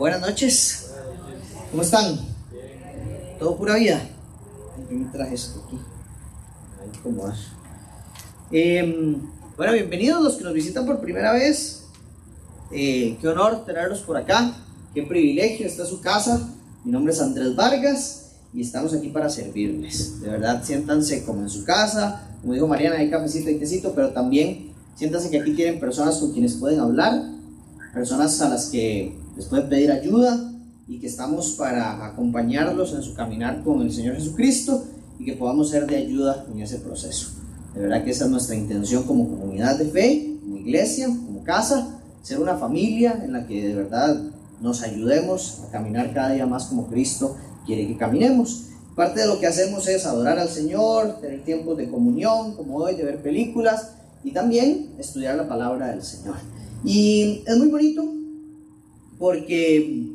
Buenas noches. ¿Cómo están? ¿Todo pura vida? Yo me traje esto aquí. Cómo va. Em, bueno, bienvenidos los que nos visitan por primera vez. Eh, qué honor tenerlos por acá. Qué privilegio. Esta es su casa. Mi nombre es Andrés Vargas y estamos aquí para servirles. De verdad, siéntanse como en su casa. Como dijo Mariana, hay cafecito y tecito, pero también siéntanse que aquí tienen personas con quienes pueden hablar, personas a las que les pueden pedir ayuda y que estamos para acompañarlos en su caminar con el Señor Jesucristo y que podamos ser de ayuda en ese proceso. De verdad que esa es nuestra intención como comunidad de fe, como iglesia, como casa, ser una familia en la que de verdad nos ayudemos a caminar cada día más como Cristo quiere que caminemos. Parte de lo que hacemos es adorar al Señor, tener tiempos de comunión, como hoy, de ver películas y también estudiar la palabra del Señor. Y es muy bonito porque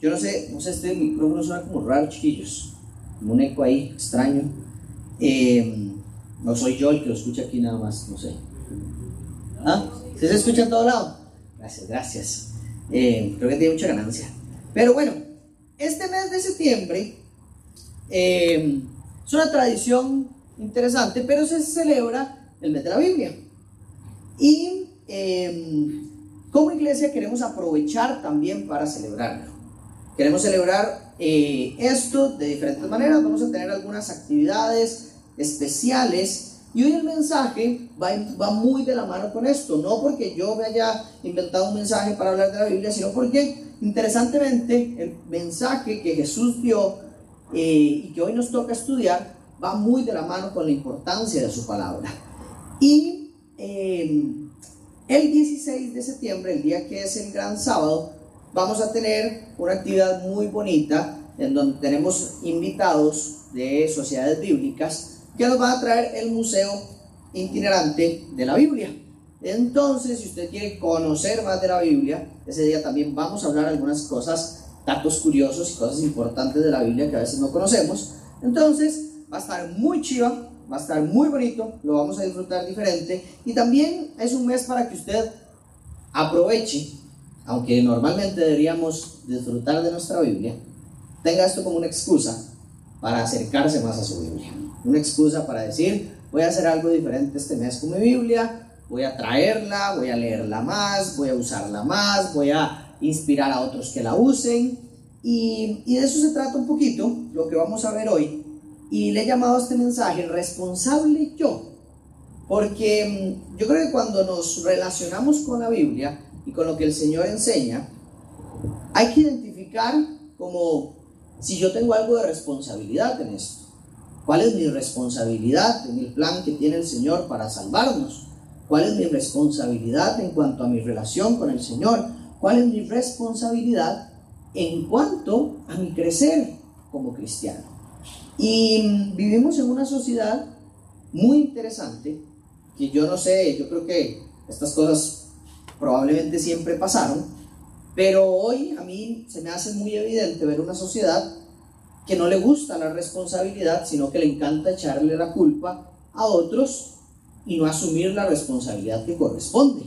yo no sé, no sé, este micrófono suena como raro, chiquillos, como un eco ahí extraño. Eh, no soy yo el que lo escucha aquí nada más, no sé. ¿Ah? ¿Se escucha en todo lado? Gracias, gracias. Eh, creo que tiene mucha ganancia. Pero bueno, este mes de septiembre eh, es una tradición interesante, pero se celebra el mes de la Biblia. Y como iglesia queremos aprovechar también para celebrarlo. Queremos celebrar esto de diferentes maneras. Vamos a tener algunas actividades especiales y hoy el mensaje va, va, muy de la mano con esto, no porque yo me haya inventado un mensaje para hablar de la Biblia, sino porque interesantemente el mensaje que Jesús dio eh, y que hoy nos toca estudiar va muy de la mano con la importancia de su palabra. Y eh, el 16 de septiembre, el día que es el gran sábado, vamos a tener una actividad muy bonita en donde tenemos invitados de sociedades bíblicas que nos va a traer el Museo Itinerante de la Biblia. Entonces, si usted quiere conocer más de la Biblia, ese día también vamos a hablar algunas cosas, datos curiosos y cosas importantes de la Biblia que a veces no conocemos. Entonces, va a estar muy chiva, va a estar muy bonito, lo vamos a disfrutar diferente y también es un mes para que usted aproveche, aunque normalmente deberíamos disfrutar de nuestra Biblia, tenga esto como una excusa para acercarse más a su Biblia una excusa para decir, voy a hacer algo diferente este mes con mi Biblia, voy a traerla, voy a leerla más, voy a usarla más, voy a inspirar a otros que la usen. Y, y de eso se trata un poquito lo que vamos a ver hoy. Y le he llamado a este mensaje responsable yo. Porque mm, yo creo que cuando nos relacionamos con la Biblia y con lo que el Señor enseña, hay que identificar como si yo tengo algo de responsabilidad en esto. ¿Cuál es mi responsabilidad en el plan que tiene el Señor para salvarnos? ¿Cuál es mi responsabilidad en cuanto a mi relación con el Señor? ¿Cuál es mi responsabilidad en cuanto a mi crecer como cristiano? Y vivimos en una sociedad muy interesante, que yo no sé, yo creo que estas cosas probablemente siempre pasaron, pero hoy a mí se me hace muy evidente ver una sociedad que no le gusta la responsabilidad, sino que le encanta echarle la culpa a otros y no asumir la responsabilidad que corresponde.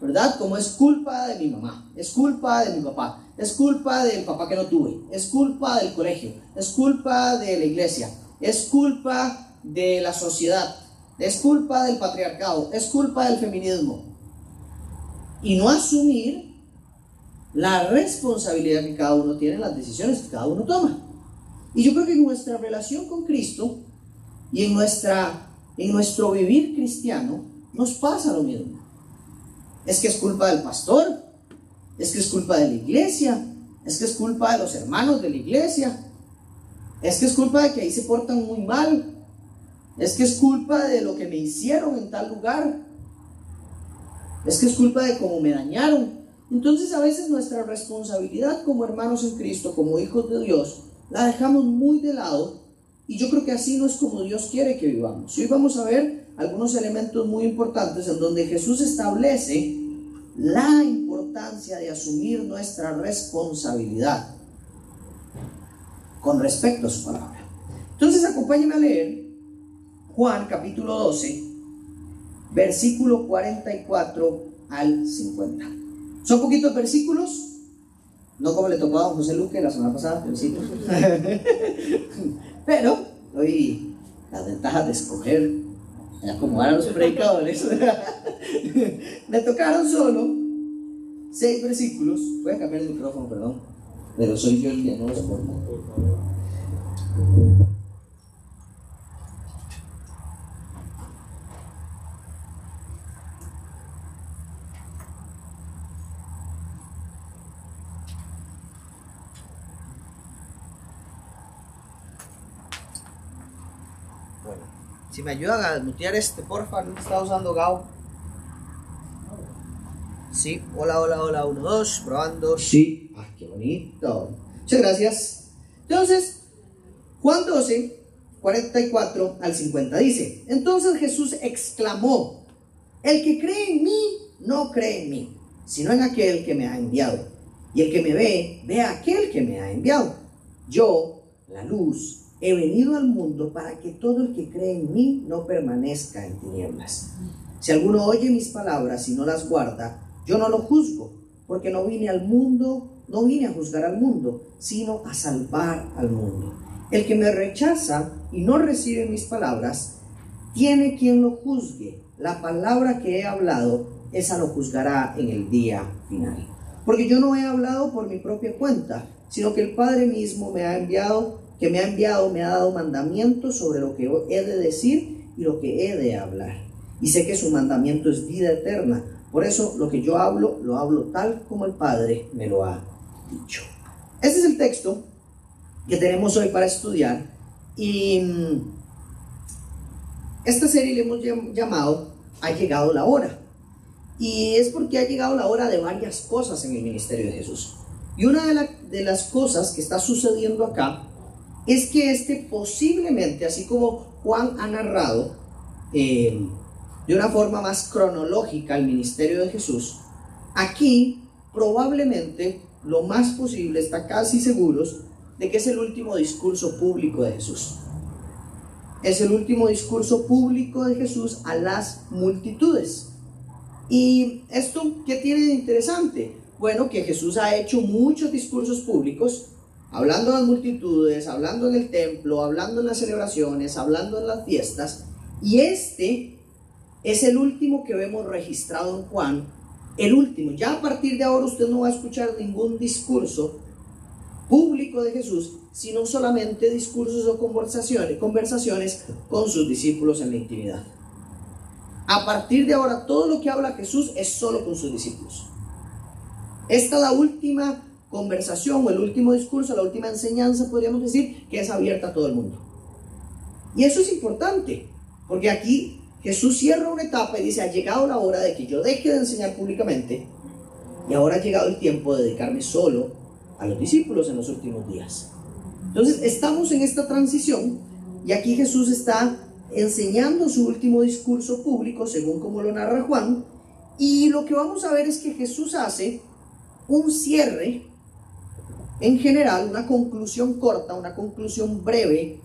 ¿Verdad? Como es culpa de mi mamá, es culpa de mi papá, es culpa del papá que no tuve, es culpa del colegio, es culpa de la iglesia, es culpa de la sociedad, es culpa del patriarcado, es culpa del feminismo. Y no asumir la responsabilidad que cada uno tiene en las decisiones que cada uno toma. Y yo creo que en nuestra relación con Cristo y en, nuestra, en nuestro vivir cristiano nos pasa lo mismo. Es que es culpa del pastor, es que es culpa de la iglesia, es que es culpa de los hermanos de la iglesia, es que es culpa de que ahí se portan muy mal, es que es culpa de lo que me hicieron en tal lugar, es que es culpa de cómo me dañaron. Entonces a veces nuestra responsabilidad como hermanos en Cristo, como hijos de Dios, la dejamos muy de lado y yo creo que así no es como Dios quiere que vivamos. Hoy vamos a ver algunos elementos muy importantes en donde Jesús establece la importancia de asumir nuestra responsabilidad con respecto a su palabra. Entonces acompáñenme a leer Juan capítulo 12, versículo 44 al 50. Son poquitos versículos, No como le tocó a don José Luque la semana pasada, felicito. Pero hoy las ventajas de escoger y acomodar a los predicadores. Me tocaron solo seis versículos. Voy a cambiar el micrófono, perdón. Pero soy yo el que no los pongo. Si me ayudan a mutear este, porfa, no está usando Gao. Sí, hola, hola, hola, 1, 2, probando. Sí, ah, qué bonito. Muchas gracias. Entonces, Juan 12, 44 al 50 dice: Entonces Jesús exclamó: El que cree en mí, no cree en mí, sino en aquel que me ha enviado. Y el que me ve, ve a aquel que me ha enviado. Yo, la luz, He venido al mundo para que todo el que cree en mí no permanezca en tinieblas. Si alguno oye mis palabras y no las guarda, yo no lo juzgo, porque no vine al mundo, no vine a juzgar al mundo, sino a salvar al mundo. El que me rechaza y no recibe mis palabras, tiene quien lo juzgue. La palabra que he hablado, esa lo juzgará en el día final. Porque yo no he hablado por mi propia cuenta, sino que el Padre mismo me ha enviado que me ha enviado me ha dado mandamientos sobre lo que he de decir y lo que he de hablar. Y sé que su mandamiento es vida eterna. Por eso lo que yo hablo, lo hablo tal como el Padre me lo ha dicho. Este es el texto que tenemos hoy para estudiar. Y mm, esta serie le hemos llamado Ha llegado la hora. Y es porque ha llegado la hora de varias cosas en el ministerio de Jesús. Y una de las cosas que está sucediendo acá es que este posiblemente, así como Juan ha narrado eh, de una forma más cronológica el ministerio de Jesús, aquí probablemente lo más posible, está casi seguros, de que es el último discurso público de Jesús. Es el último discurso público de Jesús a las multitudes. ¿Y esto qué tiene de interesante? Bueno, que Jesús ha hecho muchos discursos públicos, hablando a las multitudes, hablando en el templo, hablando en las celebraciones, hablando en las fiestas. Y este es el último que vemos registrado en Juan, el último. Ya a partir de ahora usted no va a escuchar ningún discurso público de Jesús, sino solamente discursos o conversaciones, conversaciones con sus discípulos en la intimidad. A partir de ahora, todo lo que habla Jesús es solo con sus discípulos. Esta es la última conversación o el último discurso, la última enseñanza, podríamos decir, que es abierta a todo el mundo. Y eso es importante, porque aquí Jesús cierra una etapa y dice, ha llegado la hora de que yo deje de enseñar públicamente y ahora ha llegado el tiempo de dedicarme solo a los discípulos en los últimos días. Entonces estamos en esta transición y aquí Jesús está enseñando su último discurso público, según como lo narra Juan, y lo que vamos a ver es que Jesús hace un cierre en general una conclusión corta, una conclusión breve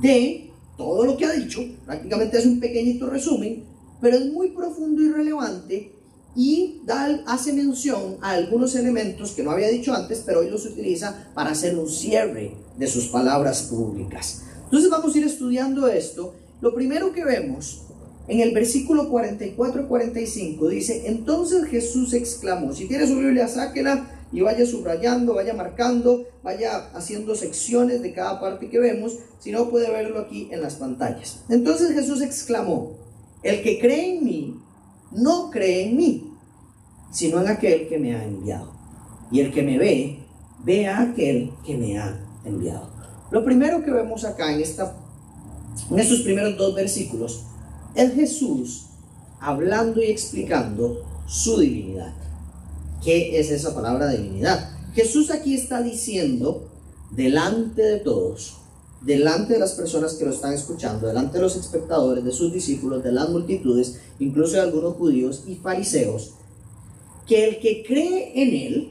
de todo lo que ha dicho. Prácticamente es un pequeñito resumen, pero es muy profundo y relevante y da, hace mención a algunos elementos que no había dicho antes, pero hoy los utiliza para hacer un cierre de sus palabras públicas. Entonces vamos a ir estudiando esto. Lo primero que vemos en el versículo 44-45 dice, entonces Jesús exclamó, si tiene su Biblia, sáquela y vaya subrayando, vaya marcando, vaya haciendo secciones de cada parte que vemos, si no puede verlo aquí en las pantallas. Entonces Jesús exclamó, el que cree en mí, no cree en mí, sino en aquel que me ha enviado. Y el que me ve, ve a aquel que me ha enviado. Lo primero que vemos acá en, esta, en estos primeros dos versículos es Jesús hablando y explicando su divinidad. ¿Qué es esa palabra divinidad? Jesús aquí está diciendo, delante de todos, delante de las personas que lo están escuchando, delante de los espectadores, de sus discípulos, de las multitudes, incluso de algunos judíos y fariseos, que el que cree en Él,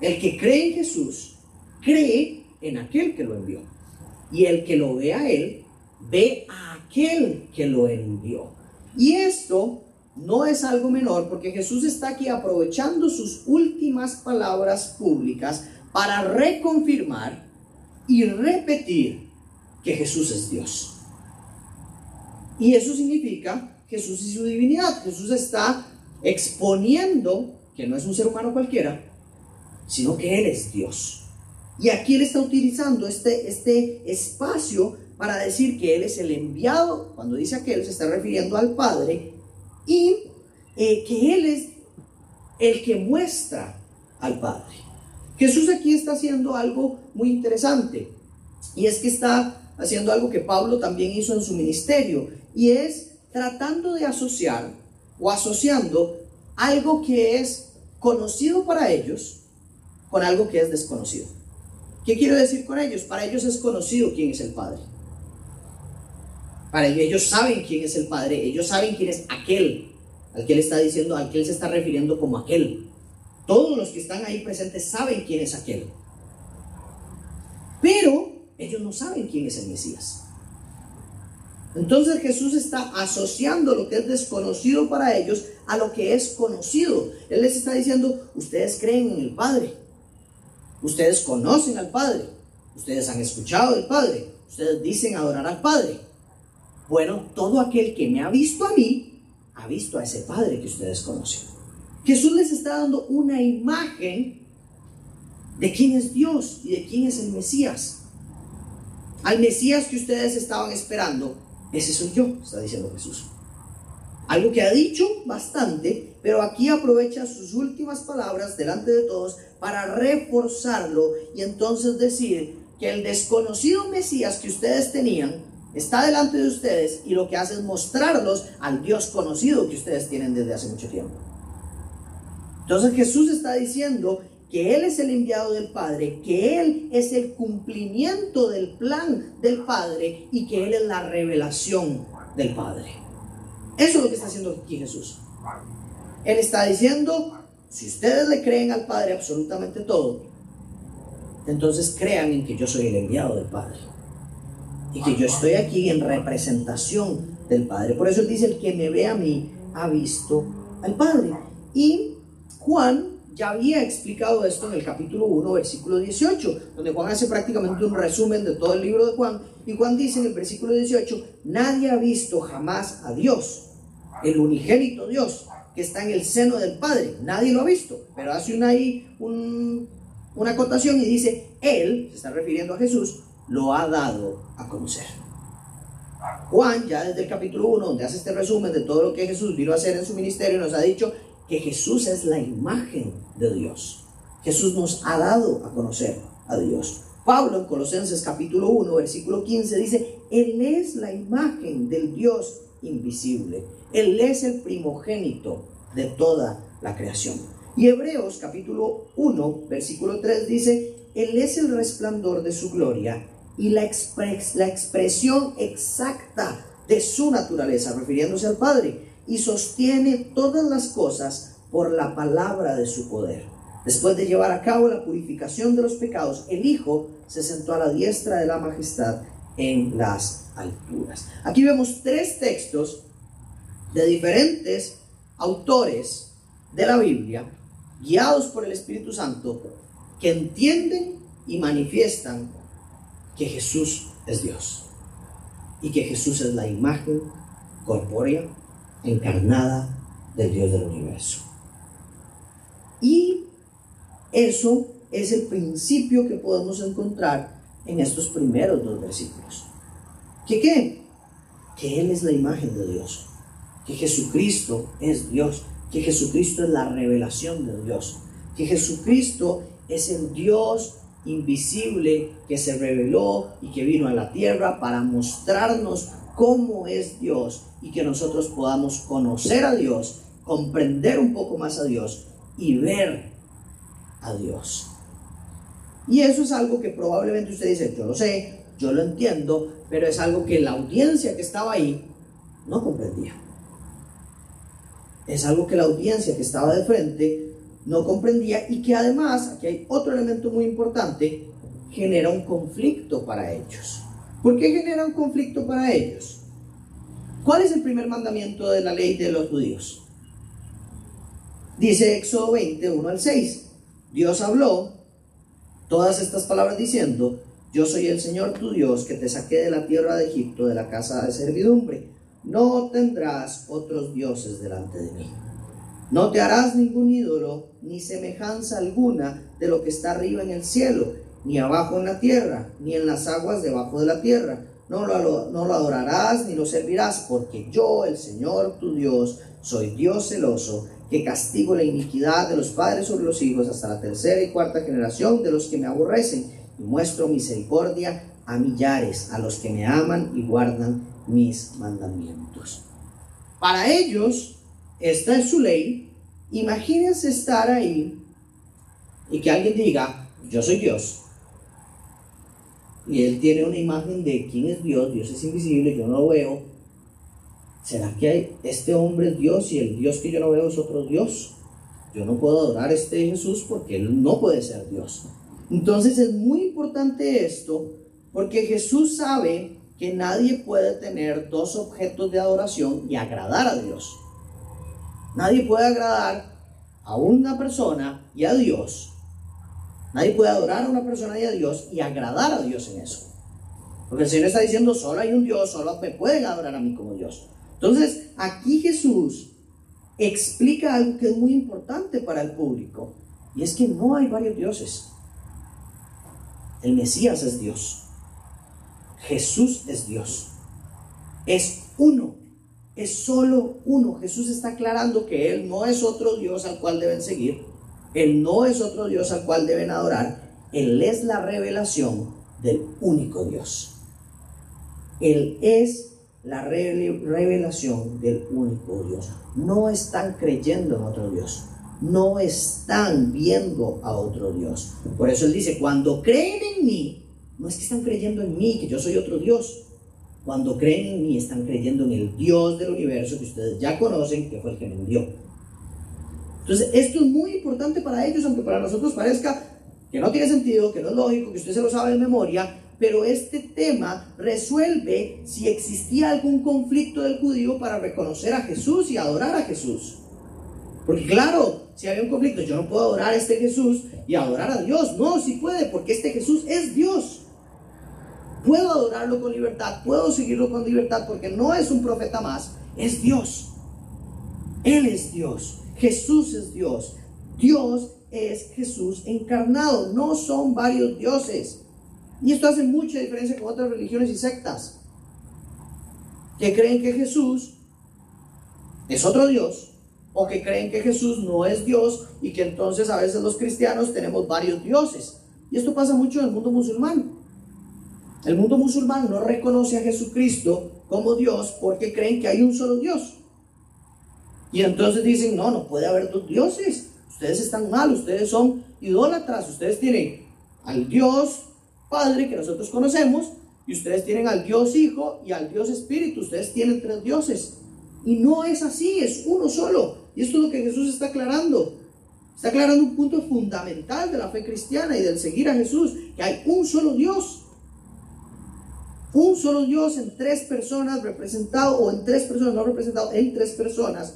el que cree en Jesús, cree en aquel que lo envió. Y el que lo ve a Él, ve a aquel que lo envió. Y esto no es algo menor porque Jesús está aquí aprovechando sus últimas palabras públicas para reconfirmar y repetir que Jesús es Dios. Y eso significa Jesús y su divinidad. Jesús está exponiendo que no es un ser humano cualquiera, sino que Él es Dios. Y aquí Él está utilizando este, este espacio para decir que Él es el enviado, cuando dice aquel se está refiriendo al Padre, y eh, que Él es el que muestra al Padre. Jesús aquí está haciendo algo muy interesante, y es que está haciendo algo que Pablo también hizo en su ministerio, y es tratando de asociar o asociando algo que es conocido para ellos con algo que es desconocido. ¿Qué quiero decir con ellos? Para ellos es conocido quién es el Padre. Para ellos, ellos saben quién es el Padre, ellos saben quién es aquel al que él está diciendo, al que él se está refiriendo como aquel. Todos los que están ahí presentes saben quién es aquel. Pero ellos no saben quién es el Mesías. Entonces Jesús está asociando lo que es desconocido para ellos a lo que es conocido. Él les está diciendo, ustedes creen en el Padre, ustedes conocen al Padre, ustedes han escuchado del Padre, ustedes dicen adorar al Padre. Bueno, todo aquel que me ha visto a mí, ha visto a ese Padre que ustedes conocen. Jesús les está dando una imagen de quién es Dios y de quién es el Mesías. Al Mesías que ustedes estaban esperando, ese soy yo, está diciendo Jesús. Algo que ha dicho bastante, pero aquí aprovecha sus últimas palabras delante de todos para reforzarlo y entonces decir que el desconocido Mesías que ustedes tenían está delante de ustedes y lo que hace es mostrarlos al Dios conocido que ustedes tienen desde hace mucho tiempo. Entonces Jesús está diciendo que Él es el enviado del Padre, que Él es el cumplimiento del plan del Padre y que Él es la revelación del Padre. Eso es lo que está haciendo aquí Jesús. Él está diciendo, si ustedes le creen al Padre absolutamente todo, entonces crean en que yo soy el enviado del Padre. Y que yo estoy aquí en representación del Padre. Por eso él dice, el que me ve a mí ha visto al Padre. Y Juan ya había explicado esto en el capítulo 1, versículo 18, donde Juan hace prácticamente un resumen de todo el libro de Juan. Y Juan dice en el versículo 18, nadie ha visto jamás a Dios, el unigénito Dios, que está en el seno del Padre. Nadie lo ha visto, pero hace una, una acotación y dice, Él, se está refiriendo a Jesús, lo ha dado a conocer. Juan, ya desde el capítulo 1, donde hace este resumen de todo lo que Jesús vino a hacer en su ministerio, nos ha dicho que Jesús es la imagen de Dios. Jesús nos ha dado a conocer a Dios. Pablo en Colosenses capítulo 1, versículo 15 dice, Él es la imagen del Dios invisible. Él es el primogénito de toda la creación. Y Hebreos capítulo 1, versículo 3 dice, Él es el resplandor de su gloria y la, la expresión exacta de su naturaleza, refiriéndose al Padre y sostiene todas las cosas por la palabra de su poder. Después de llevar a cabo la purificación de los pecados, el Hijo se sentó a la diestra de la majestad en las alturas. Aquí vemos tres textos de diferentes autores de la Biblia, guiados por el Espíritu Santo, que entienden y manifiestan que Jesús es Dios y que Jesús es la imagen corpórea encarnada del Dios del universo. Y eso es el principio que podemos encontrar en estos primeros dos versículos. ¿Qué qué? Que Él es la imagen de Dios, que Jesucristo es Dios, que Jesucristo es la revelación de Dios, que Jesucristo es el Dios invisible que se reveló y que vino a la tierra para mostrarnos cómo es Dios y que nosotros podamos conocer a Dios, comprender un poco más a Dios y ver a Dios. Y eso es algo que probablemente usted dice, yo lo sé, yo lo entiendo, pero es algo que la audiencia que estaba ahí no comprendía. Es algo que la audiencia que estaba de frente no comprendía y que además, aquí hay otro elemento muy importante, genera un conflicto para ellos. ¿Por qué genera un conflicto para ellos? ¿Cuál es el primer mandamiento de la ley de los judíos? Dice Éxodo 20, 1 al 6. Dios habló todas estas palabras diciendo, yo soy el Señor tu Dios que te saqué de la tierra de Egipto, de la casa de servidumbre. No tendrás otros dioses delante de mí. No te harás ningún ídolo, ni semejanza alguna de lo que está arriba en el cielo, ni abajo en la tierra, ni en las aguas debajo de la tierra. No lo, adorarás ni lo servirás, porque yo, el Señor tu Dios, soy Dios celoso, que castigo la iniquidad de los padres sobre los hijos hasta la tercera y cuarta generación de los que me aborrecen, y muestro misericordia a millares, a los que me aman y guardan mis mandamientos. Para ellos, esta es su ley. Imagínense estar ahí y que alguien diga, yo soy Dios. Y él tiene una imagen de quién es Dios, Dios es invisible, yo no lo veo. ¿Será que este hombre es Dios y el Dios que yo no veo es otro Dios? Yo no puedo adorar a este Jesús porque él no puede ser Dios. Entonces es muy importante esto porque Jesús sabe que nadie puede tener dos objetos de adoración y agradar a Dios. Nadie puede agradar a una persona y a Dios. Nadie puede adorar a una persona y a Dios y agradar a Dios en eso. Porque el Señor está diciendo, solo hay un Dios, solo me pueden adorar a mí como Dios. Entonces, aquí Jesús explica algo que es muy importante para el público. Y es que no hay varios dioses. El Mesías es Dios. Jesús es Dios. Es uno. Es solo uno. Jesús está aclarando que Él no es otro Dios al cual deben seguir. Él no es otro Dios al cual deben adorar. Él es la revelación del único Dios. Él es la revelación del único Dios. No están creyendo en otro Dios. No están viendo a otro Dios. Por eso Él dice, cuando creen en mí, no es que están creyendo en mí, que yo soy otro Dios. Cuando creen en mí, están creyendo en el Dios del universo que ustedes ya conocen, que fue el que me envió. Entonces, esto es muy importante para ellos, aunque para nosotros parezca que no tiene sentido, que no es lógico, que usted se lo sabe de memoria, pero este tema resuelve si existía algún conflicto del judío para reconocer a Jesús y adorar a Jesús. Porque claro, si había un conflicto, yo no puedo adorar a este Jesús y adorar a Dios. No, sí puede, porque este Jesús es Dios. Puedo adorarlo con libertad, puedo seguirlo con libertad, porque no es un profeta más, es Dios. Él es Dios. Jesús es Dios. Dios es Jesús encarnado. No son varios dioses. Y esto hace mucha diferencia con otras religiones y sectas que creen que Jesús es otro Dios o que creen que Jesús no es Dios y que entonces a veces los cristianos tenemos varios dioses. Y esto pasa mucho en el mundo musulmán. El mundo musulmán no reconoce a Jesucristo como Dios porque creen que hay un solo Dios. Y entonces dicen, no, no puede haber dos dioses. Ustedes están mal, ustedes son idólatras, ustedes tienen al Dios Padre que nosotros conocemos y ustedes tienen al Dios Hijo y al Dios Espíritu, ustedes tienen tres dioses. Y no es así, es uno solo. Y esto es lo que Jesús está aclarando. Está aclarando un punto fundamental de la fe cristiana y del seguir a Jesús, que hay un solo Dios. Un solo Dios en tres personas representado, o en tres personas no representado, en tres personas.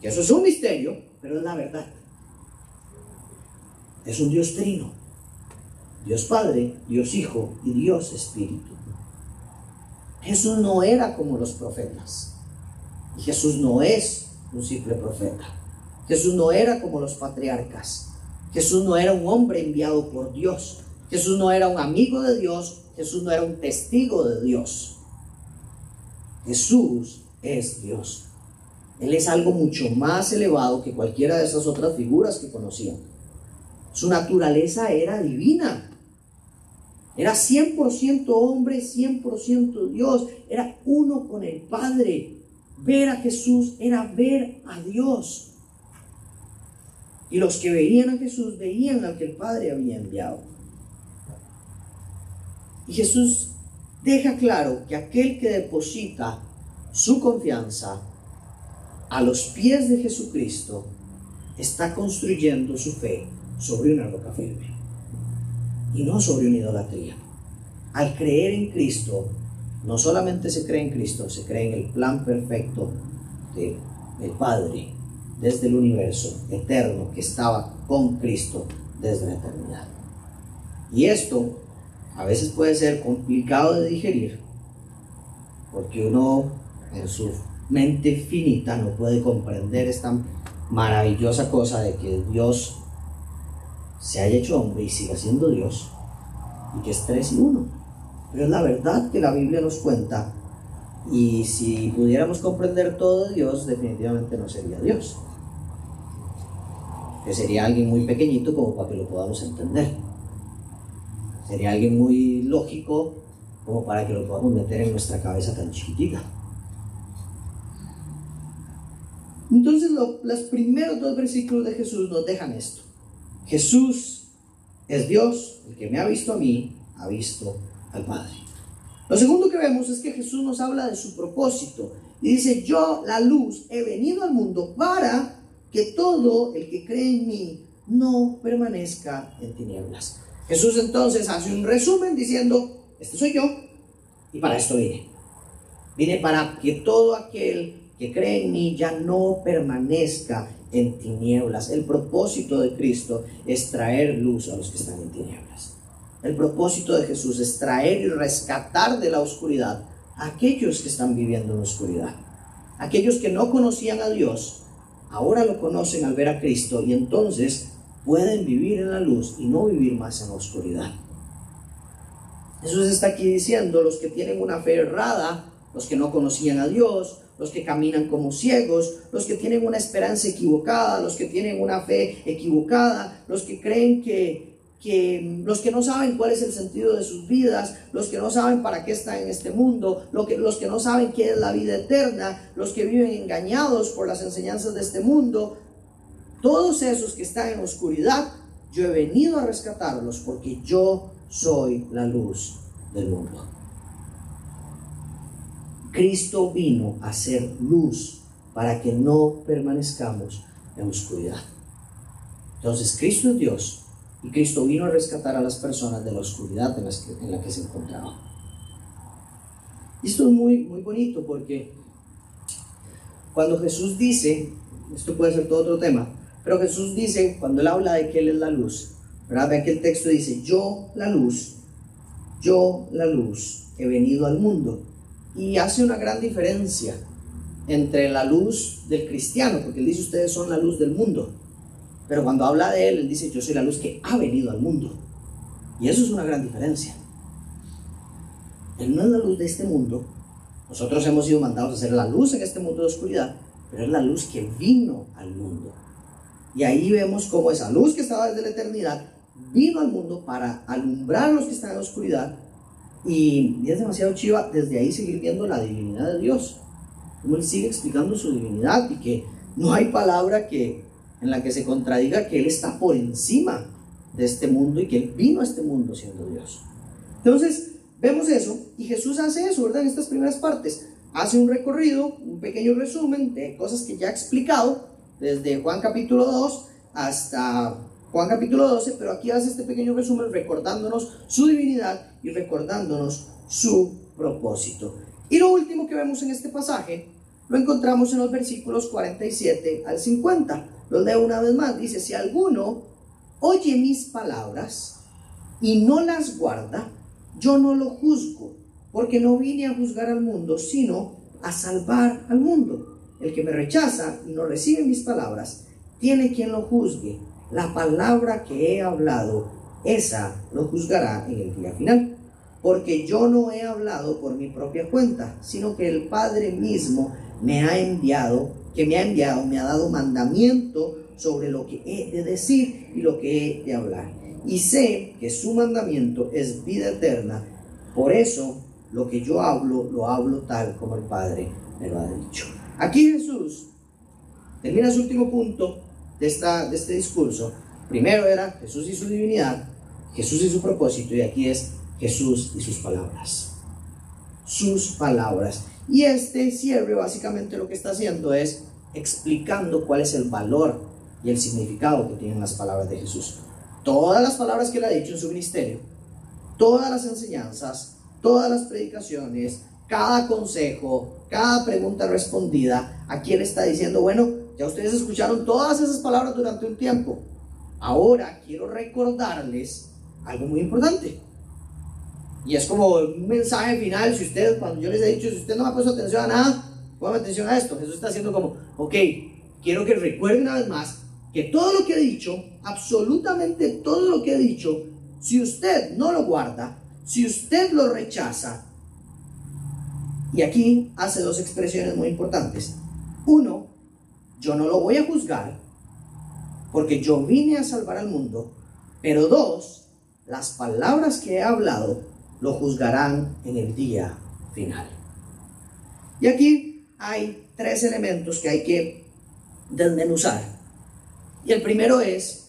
Que eso es un misterio, pero es la verdad. Es un Dios trino. Dios Padre, Dios Hijo y Dios Espíritu. Jesús no era como los profetas. Y Jesús no es un simple profeta. Jesús no era como los patriarcas. Jesús no era un hombre enviado por Dios. Jesús no era un amigo de Dios. Jesús no era un testigo de Dios. Jesús es Dios. Él es algo mucho más elevado que cualquiera de esas otras figuras que conocían. Su naturaleza era divina. Era 100% hombre, 100% Dios. Era uno con el Padre. Ver a Jesús era ver a Dios. Y los que veían a Jesús veían al que el Padre había enviado. Y Jesús deja claro que aquel que deposita su confianza a los pies de Jesucristo está construyendo su fe sobre una roca firme y no sobre una idolatría. Al creer en Cristo, no solamente se cree en Cristo, se cree en el plan perfecto del Padre desde el universo eterno que estaba con Cristo desde la eternidad. Y esto a veces puede ser complicado de digerir, porque uno en su mente finita no puede comprender esta maravillosa cosa de que Dios se haya hecho hombre y siga siendo Dios, y que es tres y uno. Pero es la verdad que la Biblia nos cuenta, y si pudiéramos comprender todo Dios, definitivamente no sería Dios. Que sería alguien muy pequeñito como para que lo podamos entender. Sería alguien muy lógico como para que lo podamos meter en nuestra cabeza tan chiquitita. Entonces los primeros dos versículos de Jesús nos dejan esto. Jesús es Dios, el que me ha visto a mí, ha visto al Padre. Lo segundo que vemos es que Jesús nos habla de su propósito y dice, yo, la luz, he venido al mundo para que todo el que cree en mí no permanezca en tinieblas. Jesús entonces hace un resumen diciendo, este soy yo y para esto vine. Vine para que todo aquel que cree en mí ya no permanezca en tinieblas. El propósito de Cristo es traer luz a los que están en tinieblas. El propósito de Jesús es traer y rescatar de la oscuridad a aquellos que están viviendo en la oscuridad. Aquellos que no conocían a Dios, ahora lo conocen al ver a Cristo y entonces pueden vivir en la luz y no vivir más en la oscuridad. Jesús está aquí diciendo, los que tienen una fe errada, los que no conocían a Dios, los que caminan como ciegos, los que tienen una esperanza equivocada, los que tienen una fe equivocada, los que creen que, que los que no saben cuál es el sentido de sus vidas, los que no saben para qué están en este mundo, los que, los que no saben qué es la vida eterna, los que viven engañados por las enseñanzas de este mundo, todos esos que están en oscuridad, yo he venido a rescatarlos porque yo soy la luz del mundo. Cristo vino a ser luz para que no permanezcamos en oscuridad. Entonces, Cristo es Dios y Cristo vino a rescatar a las personas de la oscuridad en, la que se encontraban. Y esto es muy, muy bonito porque cuando Jesús dice, esto puede ser todo otro tema, pero Jesús dice, cuando él habla de que Él es la luz, ¿verdad? Vean que el texto dice, yo la luz, yo la luz, he venido al mundo. Y hace una gran diferencia entre la luz del cristiano, porque él dice, ustedes son la luz del mundo. Pero cuando habla de él, él dice, yo soy la luz que ha venido al mundo. Y eso es una gran diferencia. Él no es la luz de este mundo. Nosotros hemos sido mandados a ser la luz en este mundo de oscuridad, pero es la luz que vino al mundo. Y ahí vemos cómo esa luz que estaba desde la eternidad vino al mundo para alumbrar a los que están en la oscuridad. Y, es demasiado chiva desde ahí seguir viendo la divinidad de Dios. Como Él sigue explicando su divinidad y que no hay palabra que, en la que se contradiga que Él está por encima de este mundo y que Él vino a este mundo siendo Dios. Entonces, vemos eso y Jesús hace eso, ¿verdad? En estas primeras partes. Hace un recorrido, un pequeño resumen de cosas que ya ha explicado desde Juan capítulo 2 hasta Juan capítulo 12, pero aquí hace este pequeño resumen recordándonos su divinidad y recordándonos su propósito. Y lo último que vemos en este pasaje lo encontramos en los versículos 47 al 50. Lo leo una vez más. Dice, si alguno oye mis palabras y no las guarda, yo no lo juzgo, porque no vine a juzgar al mundo, sino a salvar al mundo. El que me rechaza y no recibe mis palabras, tiene quien lo juzgue. La palabra que he hablado, esa lo juzgará en el día final. Porque yo no he hablado por mi propia cuenta, sino que el Padre mismo me ha enviado, que me ha enviado, me ha dado mandamiento sobre lo que he de decir y lo que he de hablar. Y sé que su mandamiento es vida eterna. Por eso lo que yo hablo, lo hablo tal como el Padre me lo ha dicho. Aquí Jesús termina su último punto de, esta, de este discurso. Primero era Jesús y su divinidad, Jesús y su propósito, y aquí es Jesús y sus palabras. Sus palabras. Y este cierre básicamente lo que está haciendo es explicando cuál es el valor y el significado que tienen las palabras de Jesús. Todas las palabras que él ha dicho en su ministerio, todas las enseñanzas, todas las predicaciones, cada consejo, cada pregunta respondida, aquí él está diciendo, bueno, ya ustedes escucharon todas esas palabras durante un tiempo. Ahora quiero recordarles algo muy importante. Y es como un mensaje final, si ustedes, cuando yo les he dicho, si usted no me ha puesto atención a nada, pongan atención a esto. Jesús está haciendo como, ok, quiero que recuerden una vez más que todo lo que he dicho, absolutamente todo lo que he dicho, si usted no lo guarda, si usted lo rechaza, y aquí hace dos expresiones muy importantes. Uno, yo no lo voy a juzgar porque yo vine a salvar al mundo. Pero dos, las palabras que he hablado lo juzgarán en el día final. Y aquí hay tres elementos que hay que desmenuzar. Y el primero es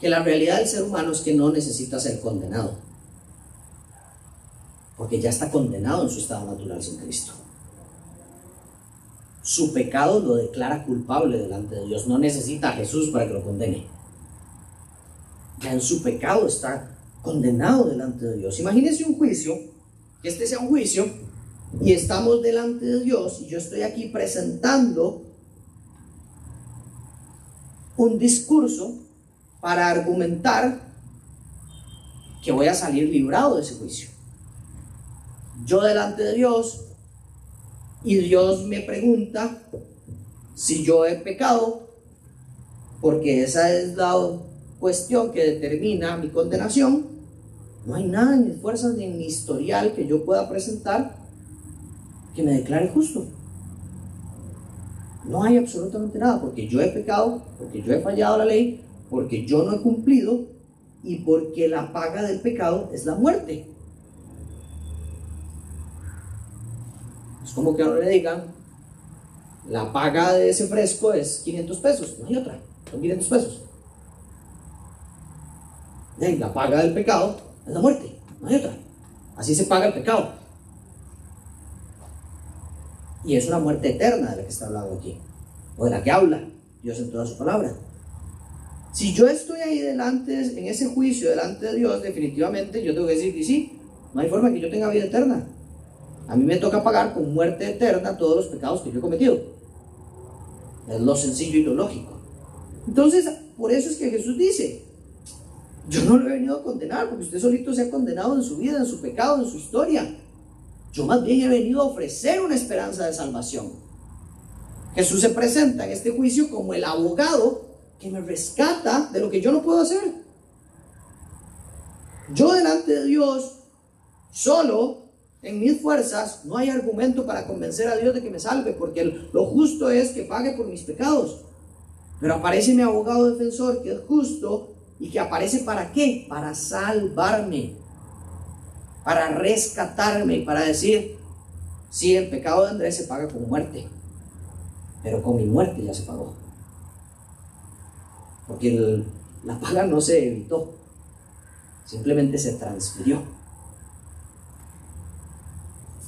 que la realidad del ser humano es que no necesita ser condenado porque ya está condenado en su estado natural sin Cristo. Su pecado lo declara culpable delante de Dios, no necesita a Jesús para que lo condene. Ya en su pecado está condenado delante de Dios. Imagínense un juicio, que este sea un juicio, y estamos delante de Dios, y yo estoy aquí presentando un discurso para argumentar que voy a salir librado de ese juicio yo delante de Dios y Dios me pregunta si yo he pecado, porque esa es la cuestión que determina mi condenación. No hay nada en mis fuerzas ni en mi historial que yo pueda presentar que me declare justo. No hay absolutamente nada, porque yo he pecado, porque yo he fallado la ley, porque yo no he cumplido y porque la paga del pecado es la muerte. Como que ahora le digan, la paga de ese fresco es 500 pesos, no hay otra, son 500 pesos. Y la paga del pecado es la muerte, no hay otra. Así se paga el pecado. Y es una muerte eterna de la que está hablando aquí, o de la que habla Dios en toda su palabra. Si yo estoy ahí delante, en ese juicio delante de Dios, definitivamente yo tengo que decir que sí, no hay forma que yo tenga vida eterna a mí me toca pagar con muerte eterna todos los pecados que yo he cometido. Es lo sencillo y lo lógico. Entonces, por eso es que Jesús dice, yo no lo he venido a condenar, porque usted solito se ha condenado en su vida, en su pecado, en su historia. Yo más bien he venido a ofrecer una esperanza de salvación. Jesús se presenta en este juicio como el abogado que me rescata de lo que yo no puedo hacer. Yo delante de Dios solo en mis fuerzas no hay argumento para convencer a Dios de que me salve, porque lo justo es que pague por mis pecados. Pero aparece mi abogado defensor, que es justo, y que aparece para qué? Para salvarme, para rescatarme, para decir, sí, el pecado de Andrés se paga con muerte, pero con mi muerte ya se pagó. Porque la paga no se evitó, simplemente se transfirió.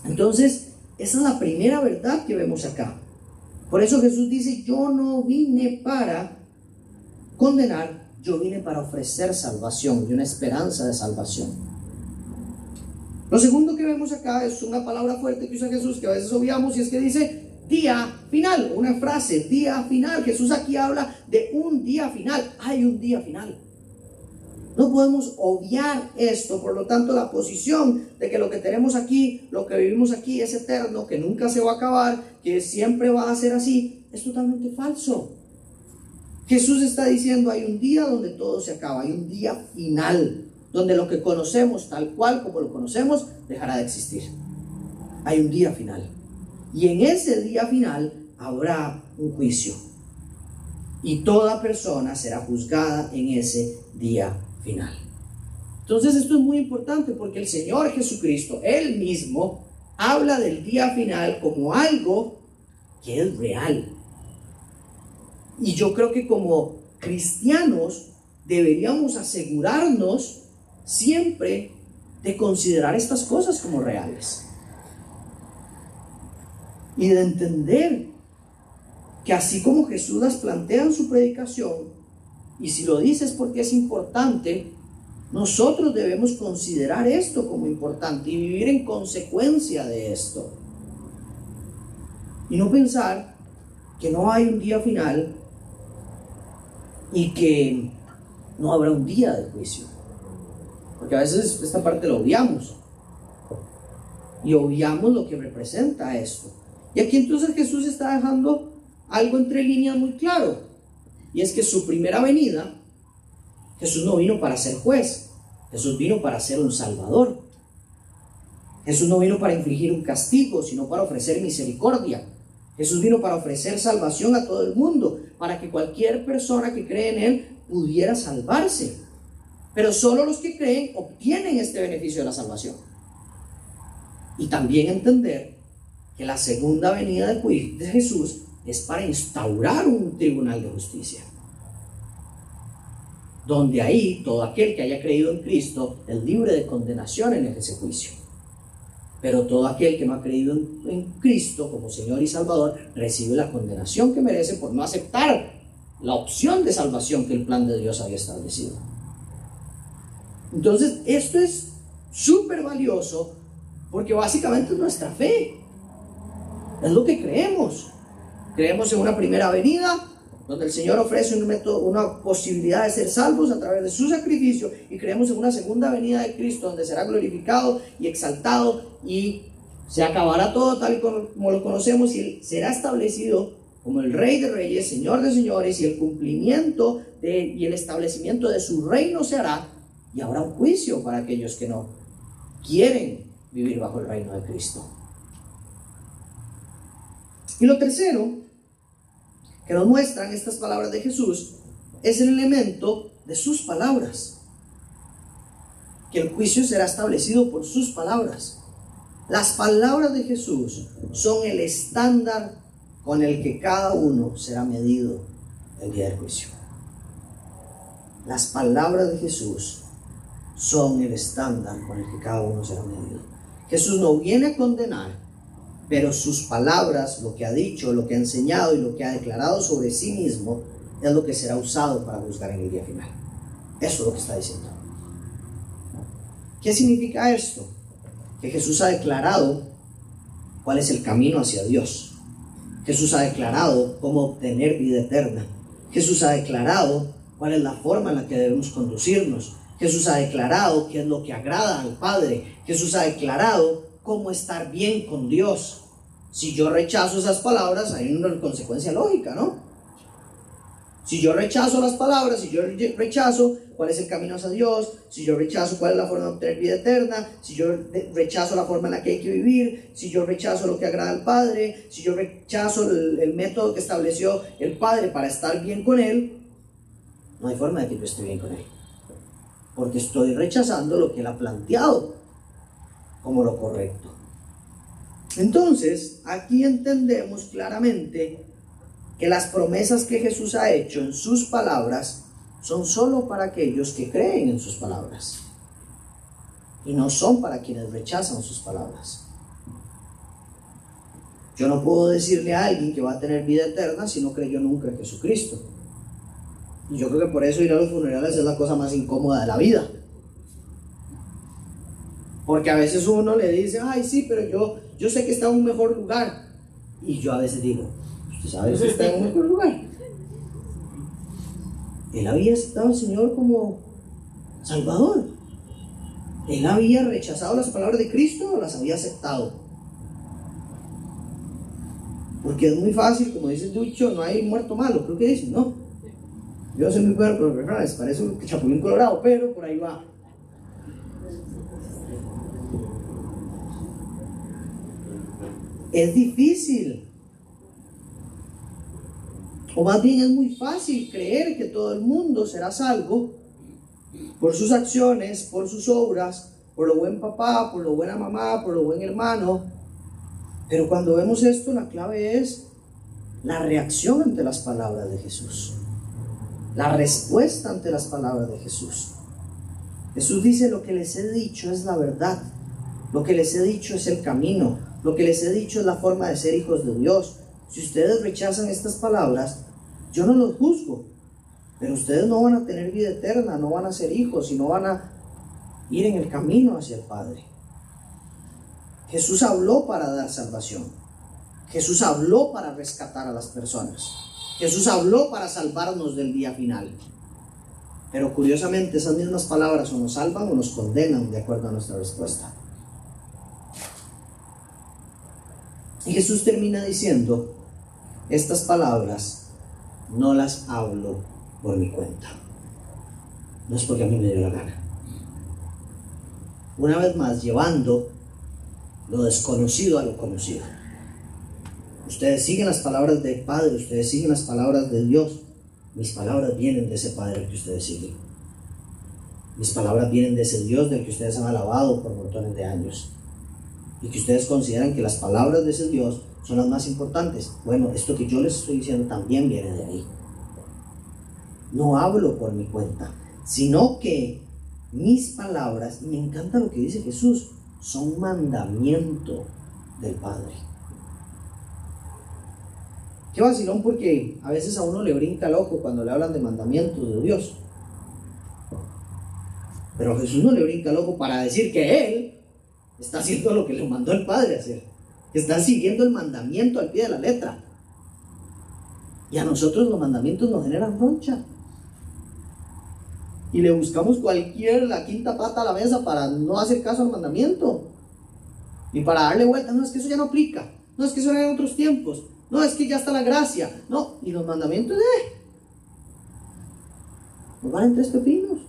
Entonces, esa es la primera verdad que vemos acá. Por eso Jesús dice, yo no vine para condenar, yo vine para ofrecer salvación y una esperanza de salvación. Lo segundo que vemos acá es una palabra fuerte que usa Jesús que a veces obviamos y es que dice día final, una frase, día final. Jesús aquí habla de un día final, hay un día final. No podemos obviar esto, por lo tanto la posición de que lo que tenemos aquí, lo que vivimos aquí es eterno, que nunca se va a acabar, que siempre va a ser así, es totalmente falso. Jesús está diciendo, hay un día donde todo se acaba, hay un día final, donde lo que conocemos tal cual como lo conocemos dejará de existir. Hay un día final. Y en ese día final habrá un juicio. Y toda persona será juzgada en ese día final. Entonces esto es muy importante porque el Señor Jesucristo, Él mismo, habla del día final como algo que es real. Y yo creo que como cristianos deberíamos asegurarnos siempre de considerar estas cosas como reales. Y de entender que así como Jesús las plantea en su predicación, y si lo dices porque es importante, nosotros debemos considerar esto como importante y vivir en consecuencia de esto. Y no pensar que no hay un día final y que no habrá un día de juicio. Porque a veces esta parte lo obviamos. Y obviamos lo que representa esto. Y aquí entonces Jesús está dejando algo entre líneas muy claro. Y es que su primera venida, Jesús no vino para ser juez. Jesús vino para ser un salvador. Jesús no vino para infligir un castigo, sino para ofrecer misericordia. Jesús vino para ofrecer salvación a todo el mundo, para que cualquier persona que cree en Él pudiera salvarse. Pero solo los que creen obtienen este beneficio de la salvación. Y también entender que la segunda venida de Jesús es para instaurar un tribunal de justicia. Donde ahí todo aquel que haya creído en Cristo es libre de condenación en ese juicio. Pero todo aquel que no ha creído en, Cristo como Señor y Salvador recibe la condenación que merece por no aceptar la opción de salvación que el plan de Dios había establecido. Entonces, esto es súper valioso porque básicamente es nuestra fe. Es lo que creemos. Creemos en una primera venida, donde el Señor ofrece una posibilidad de ser salvos a través de su sacrificio, y creemos en una segunda venida de Cristo, donde será glorificado y exaltado y se acabará todo tal y como lo conocemos y será establecido como el Rey de Reyes, Señor de Señores, y el cumplimiento de, y el establecimiento de su reino se hará, y habrá un juicio para aquellos que no quieren vivir bajo el reino de Cristo. Y lo tercero que nos muestran estas palabras de Jesús es el elemento de sus palabras. Que el juicio será establecido por sus palabras. Las palabras de Jesús son el estándar con el que cada uno será medido el día del juicio. Las palabras de Jesús son el estándar con el que cada uno será medido. Jesús no viene a condenar, pero sus palabras, lo que ha dicho, lo que ha enseñado y lo que ha declarado sobre sí mismo, es lo que será usado para juzgar en el día final. Eso es lo que está diciendo. ¿Qué significa esto? Que Jesús ha declarado cuál es el camino hacia Dios. Jesús ha declarado cómo obtener vida eterna. Jesús ha declarado cuál es la forma en la que debemos conducirnos. Jesús ha declarado qué es lo que agrada al Padre. Jesús ha declarado cómo estar bien con Dios. Si yo rechazo esas palabras, hay una consecuencia lógica, ¿no? Si yo rechazo las palabras, si yo rechazo cuál es el camino hacia Dios, si yo rechazo cuál es la forma de obtener vida eterna, si yo rechazo la forma en la que hay que vivir, si yo rechazo lo que agrada al Padre, si yo rechazo el, el método que estableció el Padre para estar bien con Él, no hay forma de que yo esté bien con Él. Porque estoy rechazando lo que Él ha planteado como lo correcto. Entonces, aquí entendemos claramente que las promesas que Jesús ha hecho en sus palabras son solo para aquellos que creen en sus palabras y no son para quienes rechazan sus palabras. Yo no puedo decirle a alguien que va a tener vida eterna si no creyó nunca en Jesucristo. Y yo creo que por eso ir a los funerales es la cosa más incómoda de la vida. Porque a veces uno le dice, ay, sí, pero yo, yo sé que está en un mejor lugar. Y yo a veces digo, ¿usted sabe si está en un mejor lugar? Él había aceptado al Señor como Salvador. Él había rechazado las palabras de Cristo o las había aceptado. Porque es muy fácil, como dice el dicho, no hay muerto malo. Creo que dicen, no. Yo soy muy bueno, pero parece un chapulín colorado, pero por ahí va. Es difícil. O más bien es muy fácil creer que todo el mundo será salvo por sus acciones, por sus obras, por lo buen papá, por lo buena mamá, por lo buen hermano. Pero cuando vemos esto, la clave es la reacción ante las palabras de Jesús. La respuesta ante las palabras de Jesús. Jesús dice, lo que les he dicho es la verdad. Lo que les he dicho es el camino. Lo que les he dicho es la forma de ser hijos de Dios. Si ustedes rechazan estas palabras, yo no los juzgo, pero ustedes no van a tener vida eterna, no van a ser hijos y no van a ir en el camino hacia el Padre. Jesús habló para dar salvación. Jesús habló para rescatar a las personas. Jesús habló para salvarnos del día final. Pero curiosamente esas mismas palabras o nos salvan o nos condenan de acuerdo a nuestra respuesta. Y Jesús termina diciendo, estas palabras no las hablo por mi cuenta. No es porque a mí me dio la gana. Una vez más, llevando lo desconocido a lo conocido. Ustedes siguen las palabras del Padre, ustedes siguen las palabras de Dios. Mis palabras vienen de ese Padre que ustedes siguen. Mis palabras vienen de ese Dios del que ustedes han alabado por montones de años. Y que ustedes consideran que las palabras de ese Dios son las más importantes. Bueno, esto que yo les estoy diciendo también viene de ahí. No hablo por mi cuenta, sino que mis palabras, y me encanta lo que dice Jesús, son mandamiento del Padre. Qué vacilón porque a veces a uno le brinca el ojo cuando le hablan de mandamientos de Dios. Pero Jesús no le brinca el ojo para decir que Él está haciendo lo que le mandó el Padre a hacer. Está siguiendo el mandamiento al pie de la letra. Y a nosotros los mandamientos nos generan roncha. Y le buscamos cualquier, la quinta pata a la mesa para no hacer caso al mandamiento. Y para darle vuelta. No, es que eso ya no aplica. No, es que eso era en otros tiempos. No, es que ya está la gracia. No, y los mandamientos, eh. Nos van en tres pepinos.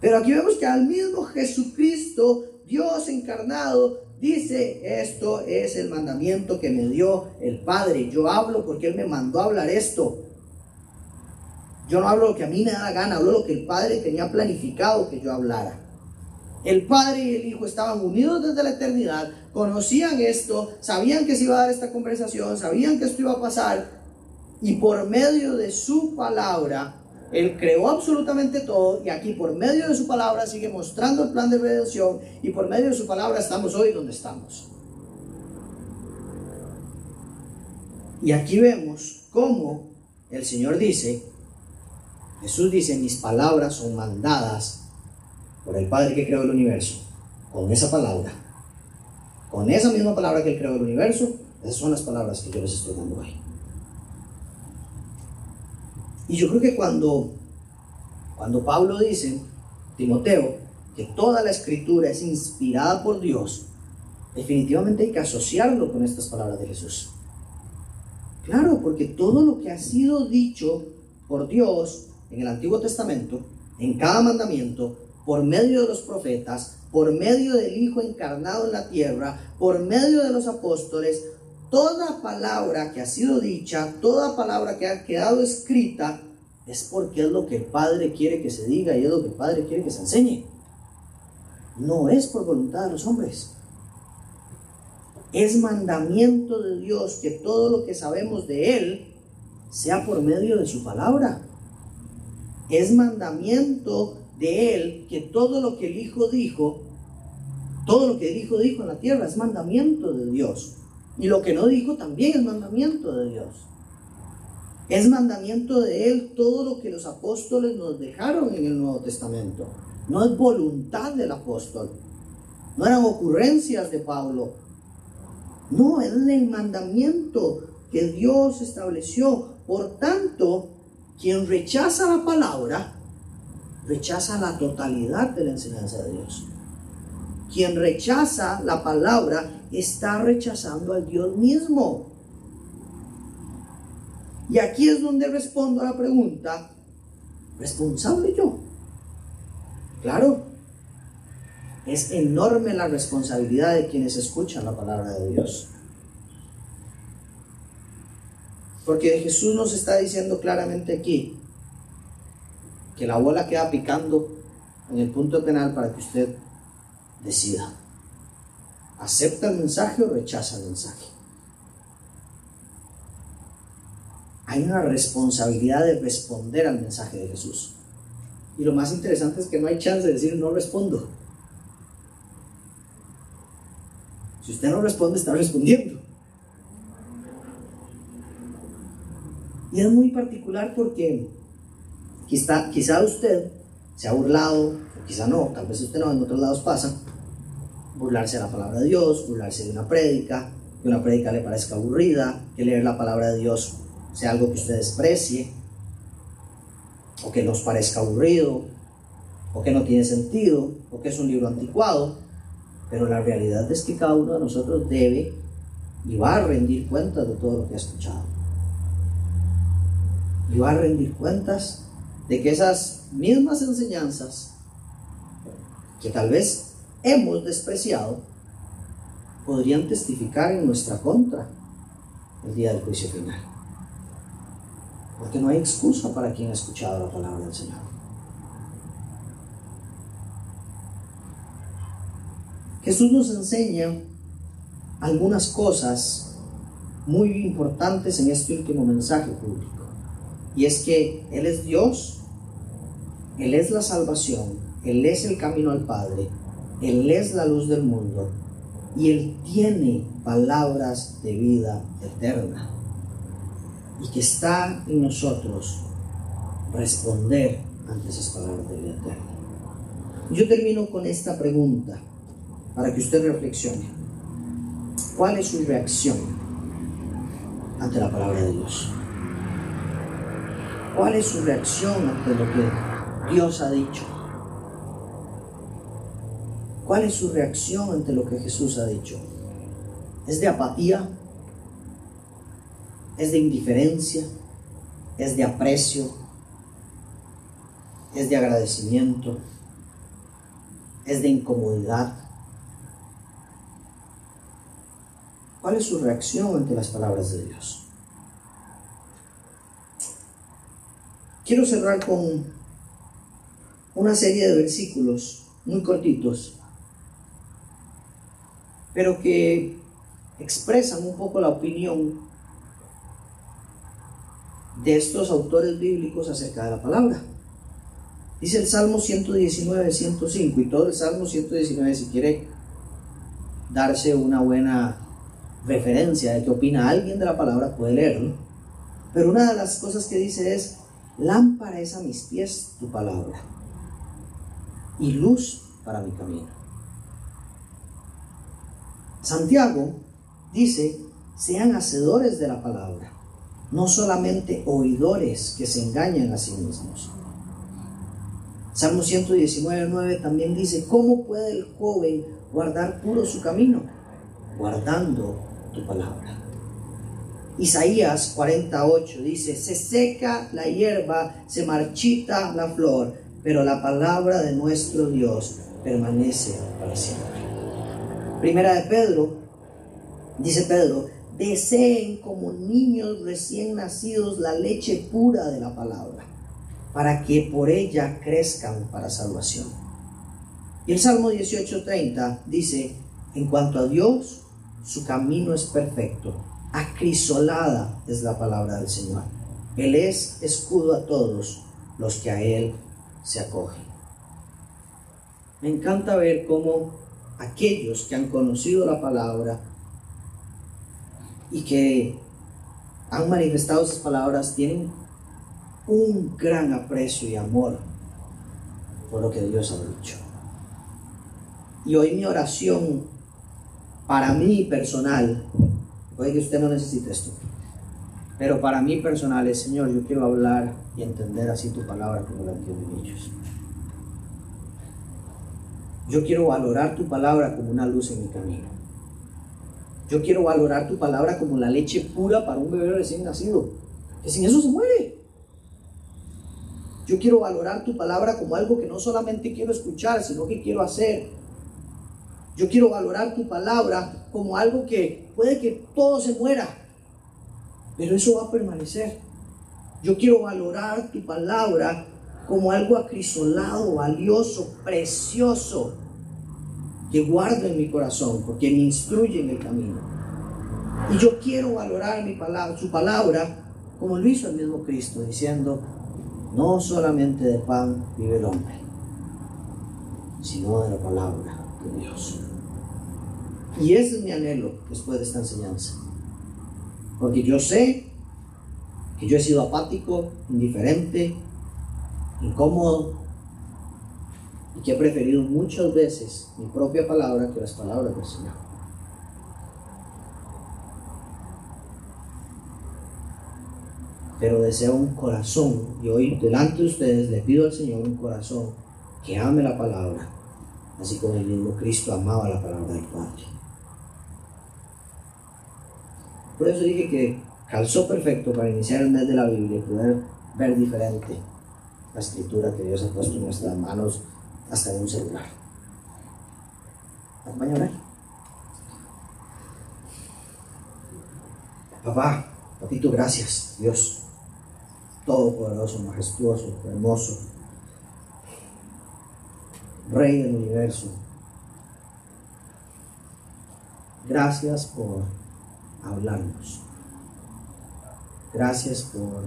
Pero aquí vemos que al mismo Jesucristo, Dios encarnado, dice, esto es el mandamiento que me dio el Padre. Yo hablo porque Él me mandó hablar esto. Yo no hablo lo que a mí me da la gana, hablo lo que el Padre tenía planificado que yo hablara. El Padre y el Hijo estaban unidos desde la eternidad, conocían esto, sabían que se iba a dar esta conversación, sabían que esto iba a pasar, y por medio de su palabra, Él creó absolutamente todo, y aquí por medio de su palabra sigue mostrando el plan de redención, y por medio de su palabra estamos hoy donde estamos. Y aquí vemos cómo el Señor dice, Jesús dice, mis palabras son mandadas por el Padre que creó el universo, con esa palabra, con esa misma palabra que Él creó el universo, esas son las palabras que yo les estoy dando hoy. Y yo creo que cuando, cuando Pablo dice, Timoteo, que toda la escritura es inspirada por Dios, definitivamente hay que asociarlo con estas palabras de Jesús. Claro, porque todo lo que ha sido dicho por Dios en el Antiguo Testamento, en cada mandamiento, por medio de los profetas, por medio del Hijo encarnado en la tierra, por medio de los apóstoles, toda palabra que ha sido dicha, toda palabra que ha quedado escrita, es porque es lo que el Padre quiere que se diga y es lo que el Padre quiere que se enseñe. No es por voluntad de los hombres. Es mandamiento de Dios que todo lo que sabemos de Él sea por medio de su palabra. Es mandamiento de él que todo lo que el Hijo dijo, todo lo que el Hijo dijo en la tierra es mandamiento de Dios. Y lo que no dijo también es mandamiento de Dios. Es mandamiento de Él todo lo que los apóstoles nos dejaron en el Nuevo Testamento. No es voluntad del apóstol. No eran ocurrencias de Pablo. No, es el mandamiento que Dios estableció. Por tanto, quien rechaza la palabra rechaza la totalidad de la enseñanza de Dios. Quien rechaza la palabra está rechazando al Dios mismo. Y aquí es donde respondo a la pregunta, ¿responsable yo? Claro, es enorme la responsabilidad de quienes escuchan la palabra de Dios. Porque Jesús nos está diciendo claramente aquí, que la bola queda picando en el punto penal para que usted decida. ¿Acepta el mensaje o rechaza el mensaje? Hay una responsabilidad de responder al mensaje de Jesús. Y lo más interesante es que no hay chance de decir no respondo. Si usted no responde, está respondiendo. Y es muy particular porque Quizá, quizá usted se ha burlado, o quizá no, tal vez usted no, en otros lados pasa, burlarse de la palabra de Dios, burlarse de una prédica, que una prédica le parezca aburrida, que leer la palabra de Dios sea algo que usted desprecie, o que nos parezca aburrido, o que no tiene sentido, o que es un libro anticuado, pero la realidad es que cada uno de nosotros debe y va a rendir cuentas de todo lo que ha escuchado. Y va a rendir cuentas de que esas mismas enseñanzas que tal vez hemos despreciado podrían testificar en nuestra contra el día del juicio final. Porque no hay excusa para quien ha escuchado la palabra del Señor. Jesús nos enseña algunas cosas muy importantes en este último mensaje público. Y es que Él es Dios, Él es la salvación, Él es el camino al Padre, Él es la luz del mundo y Él tiene palabras de vida eterna. Y que está en nosotros responder ante esas palabras de vida eterna. Yo termino con esta pregunta para que usted reflexione. ¿Cuál es su reacción ante la palabra de Dios? ¿Cuál es su reacción ante lo que Dios ha dicho? ¿Cuál es su reacción ante lo que Jesús ha dicho? ¿Es de apatía? ¿Es de indiferencia? ¿Es de aprecio? ¿Es de agradecimiento? ¿Es de incomodidad? ¿Cuál es su reacción ante las palabras de Dios? Quiero cerrar con una serie de versículos muy cortitos, pero que expresan un poco la opinión de estos autores bíblicos acerca de la palabra. Dice el Salmo 119, 105, y todo el Salmo 119, si quiere darse una buena referencia de qué opina alguien de la palabra, puede leerlo. Pero una de las cosas que dice es, lámpara es a mis pies tu palabra y luz para mi camino. Santiago dice, sean hacedores de la palabra, no solamente oidores que se engañan a sí mismos. Salmo 119, 9 también dice, ¿cómo puede el joven guardar puro su camino? Guardando tu palabra. Isaías 48 dice, se seca la hierba, se marchita la flor, pero la palabra de nuestro Dios permanece para siempre. Primera de Pedro, dice Pedro, deseen como niños recién nacidos la leche pura de la palabra, para que por ella crezcan para salvación. Y el Salmo 18:30 dice, en cuanto a Dios, su camino es perfecto. Acrisolada es la palabra del Señor. Él es escudo a todos los que a Él se acogen. Me encanta ver cómo aquellos que han conocido la palabra y que han manifestado esas palabras tienen un gran aprecio y amor por lo que Dios ha dicho. Y hoy mi oración para mí personal, puede que usted no necesite esto, pero para mí personal es, Señor, yo quiero hablar y entender así tu palabra como la entienden ellos. Yo quiero valorar tu palabra como una luz en mi camino. Yo quiero valorar tu palabra como la leche pura para un bebé recién nacido, que sin eso se muere. Yo quiero valorar tu palabra como algo que no solamente quiero escuchar, sino que quiero hacer. Yo quiero valorar tu palabra como algo que puede que todo se muera, pero eso va a permanecer. Yo quiero valorar tu palabra como algo acrisolado, valioso, precioso, que guardo en mi corazón, porque me instruye en el camino. Y yo quiero valorar mi palabra, su palabra como lo hizo el mismo Cristo, diciendo, no solamente de pan vive el hombre, sino de la palabra de Dios. Y ese es mi anhelo después de esta enseñanza. Porque yo sé que yo he sido apático, indiferente, incómodo, y que he preferido muchas veces mi propia palabra que las palabras del Señor. Pero deseo un corazón, y hoy delante de ustedes le pido al Señor un corazón que ame la palabra, así como el mismo Cristo amaba la palabra del Padre. Por eso dije que calzó perfecto para iniciar el mes de la Biblia y poder ver diferente la escritura que Dios ha puesto en nuestras manos hasta en un celular. Acompáñame. Papá, papito, gracias, Dios. Todopoderoso, majestuoso, hermoso. Rey del universo. Gracias por hablarnos. Gracias por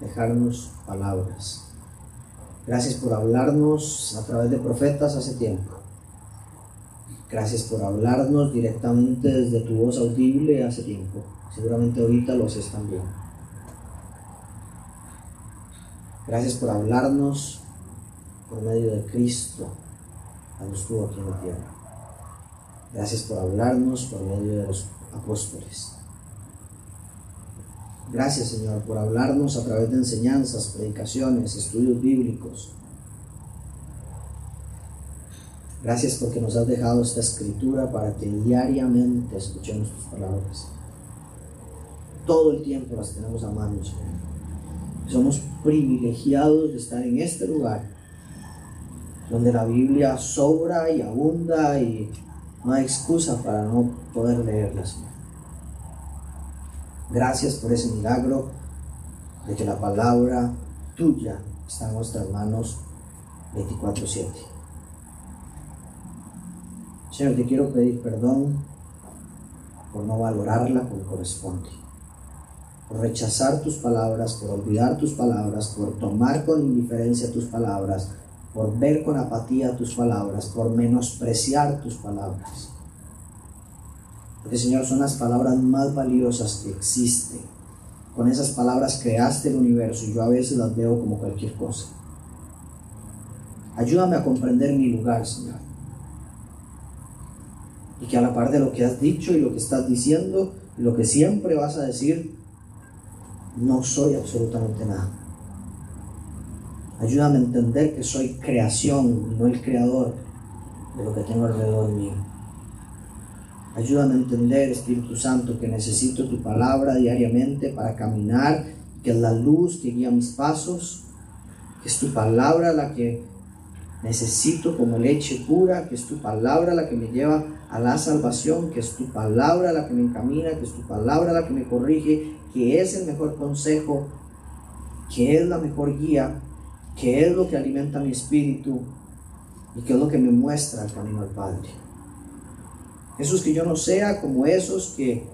dejarnos palabras. Gracias por hablarnos a través de profetas hace tiempo. Gracias por hablarnos directamente desde tu voz audible hace tiempo. Seguramente ahorita lo haces también. Gracias por hablarnos por medio de Cristo cuando estuvo aquí en la tierra. Gracias por hablarnos por medio de los apóstoles. Gracias Señor por hablarnos a través de enseñanzas, predicaciones, estudios bíblicos. Gracias porque nos has dejado esta escritura para que diariamente escuchemos tus palabras. Todo el tiempo las tenemos a mano, Señor. Somos privilegiados de estar en este lugar donde la Biblia sobra y abunda y no hay excusa para no poder leerla, Señor. Gracias por ese milagro de que la palabra tuya está en nuestras manos 24/7. Señor, te quiero pedir perdón por no valorarla como corresponde, por rechazar tus palabras, por olvidar tus palabras, por tomar con indiferencia tus palabras, por ver con apatía tus palabras, por menospreciar tus palabras. Porque Señor, son las palabras más valiosas que existen. Con esas palabras creaste el universo y yo a veces las veo como cualquier cosa. Ayúdame a comprender mi lugar, Señor. Y que a la par de lo que has dicho y lo que estás diciendo y lo que siempre vas a decir, no soy absolutamente nada. Ayúdame a entender que soy creación y no el creador de lo que tengo alrededor mío. Ayúdame a entender, Espíritu Santo, que necesito tu palabra diariamente para caminar, que es la luz que guía mis pasos, que es tu palabra la que necesito como leche pura, que es tu palabra la que me lleva a la salvación, que es tu palabra la que me encamina, que es tu palabra la que me corrige, que es el mejor consejo, que es la mejor guía, que es lo que alimenta mi espíritu y que es lo que me muestra el camino al Padre. Jesús, que yo no sea como esos que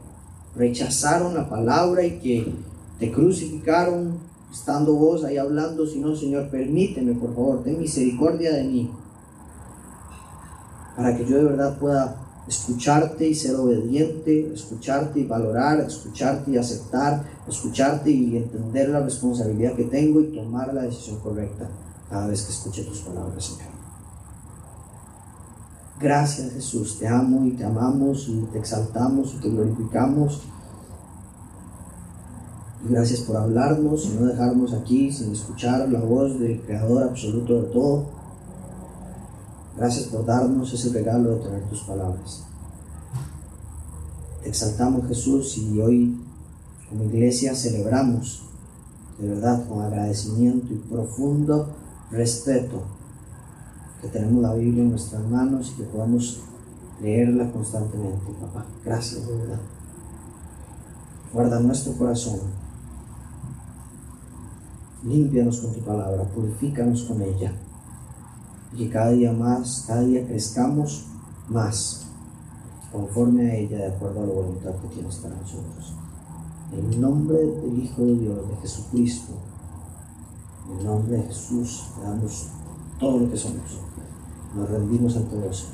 rechazaron la palabra y que te crucificaron estando vos ahí hablando, sino Señor, permíteme, por favor, ten misericordia de mí, para que yo de verdad pueda escucharte y ser obediente, escucharte y valorar, escucharte y aceptar, escucharte y entender la responsabilidad que tengo y tomar la decisión correcta cada vez que escuche tus palabras, Señor. Gracias Jesús, te amo y te amamos y te exaltamos y te glorificamos. gracias por hablarnos y no dejarnos aquí sin escuchar la voz del Creador absoluto de todo. Gracias por darnos ese regalo de tener tus palabras. Te exaltamos Jesús y hoy como iglesia celebramos de verdad con agradecimiento y profundo respeto que tenemos la Biblia en nuestras manos y que podamos leerla constantemente, papá. Gracias, de verdad. Guarda nuestro corazón. Límpianos con tu palabra, purifícanos con ella. Y que cada día más, cada día crezcamos más conforme a ella, de acuerdo a la voluntad que tienes para nosotros. En el nombre del Hijo de Dios, de Jesucristo, en el nombre de Jesús, te damos todo lo que somos. Nos rendimos ante vos,